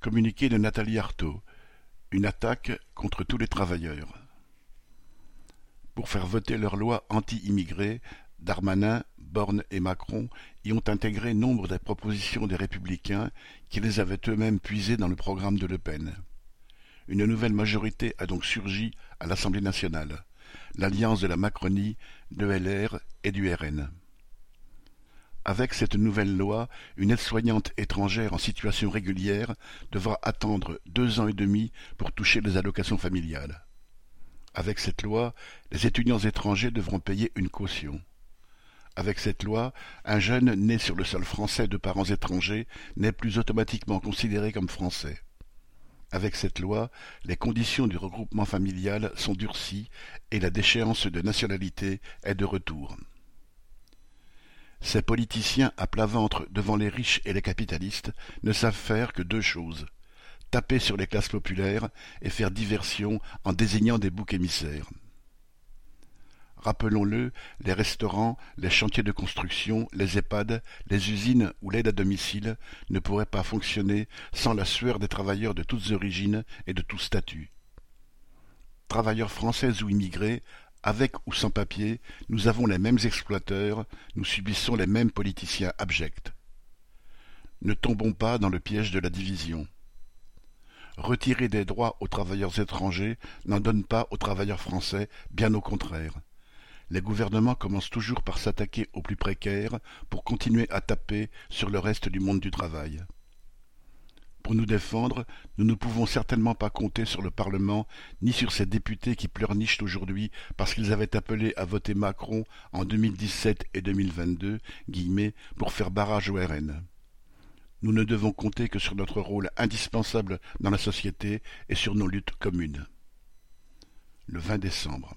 Communiqué de Nathalie Arthaud: Une attaque contre tous les travailleurs. Pour faire voter leur loi anti-immigrés, Darmanin, Borne et Macron y ont intégré nombre des propositions des Républicains qui les avaient eux-mêmes puisées dans le programme de Le Pen. Une nouvelle majorité a donc surgi à l'Assemblée nationale, l'alliance de la Macronie, de LR et du RN. Avec cette nouvelle loi, une aide-soignante étrangère en situation régulière devra attendre deux ans et demi pour toucher les allocations familiales. Avec cette loi, les étudiants étrangers devront payer une caution. Avec cette loi, un jeune né sur le sol français de parents étrangers n'est plus automatiquement considéré comme français. Avec cette loi, les conditions du regroupement familial sont durcies et la déchéance de nationalité est de retour. Ces politiciens à plat ventre devant les riches et les capitalistes ne savent faire que deux choses taper sur les classes populaires et faire diversion en désignant des boucs émissaires. Rappelons-le, les restaurants, les chantiers de construction, les EHPAD, les usines ou l'aide à domicile ne pourraient pas fonctionner sans la sueur des travailleurs de toutes origines et de tous statuts. Travailleurs français ou immigrés, avec ou sans papier, nous avons les mêmes exploiteurs, nous subissons les mêmes politiciens abjects. Ne tombons pas dans le piège de la division. Retirer des droits aux travailleurs étrangers n'en donne pas aux travailleurs français, bien au contraire. Les gouvernements commencent toujours par s'attaquer aux plus précaires pour continuer à taper sur le reste du monde du travail. Pour nous défendre, nous ne pouvons certainement pas compter sur le Parlement ni sur ces députés qui pleurnichent aujourd'hui parce qu'ils avaient appelé à voter Macron en 2017 et 2022 guillemets, pour faire barrage au RN. Nous ne devons compter que sur notre rôle indispensable dans la société et sur nos luttes communes. Le 20 décembre.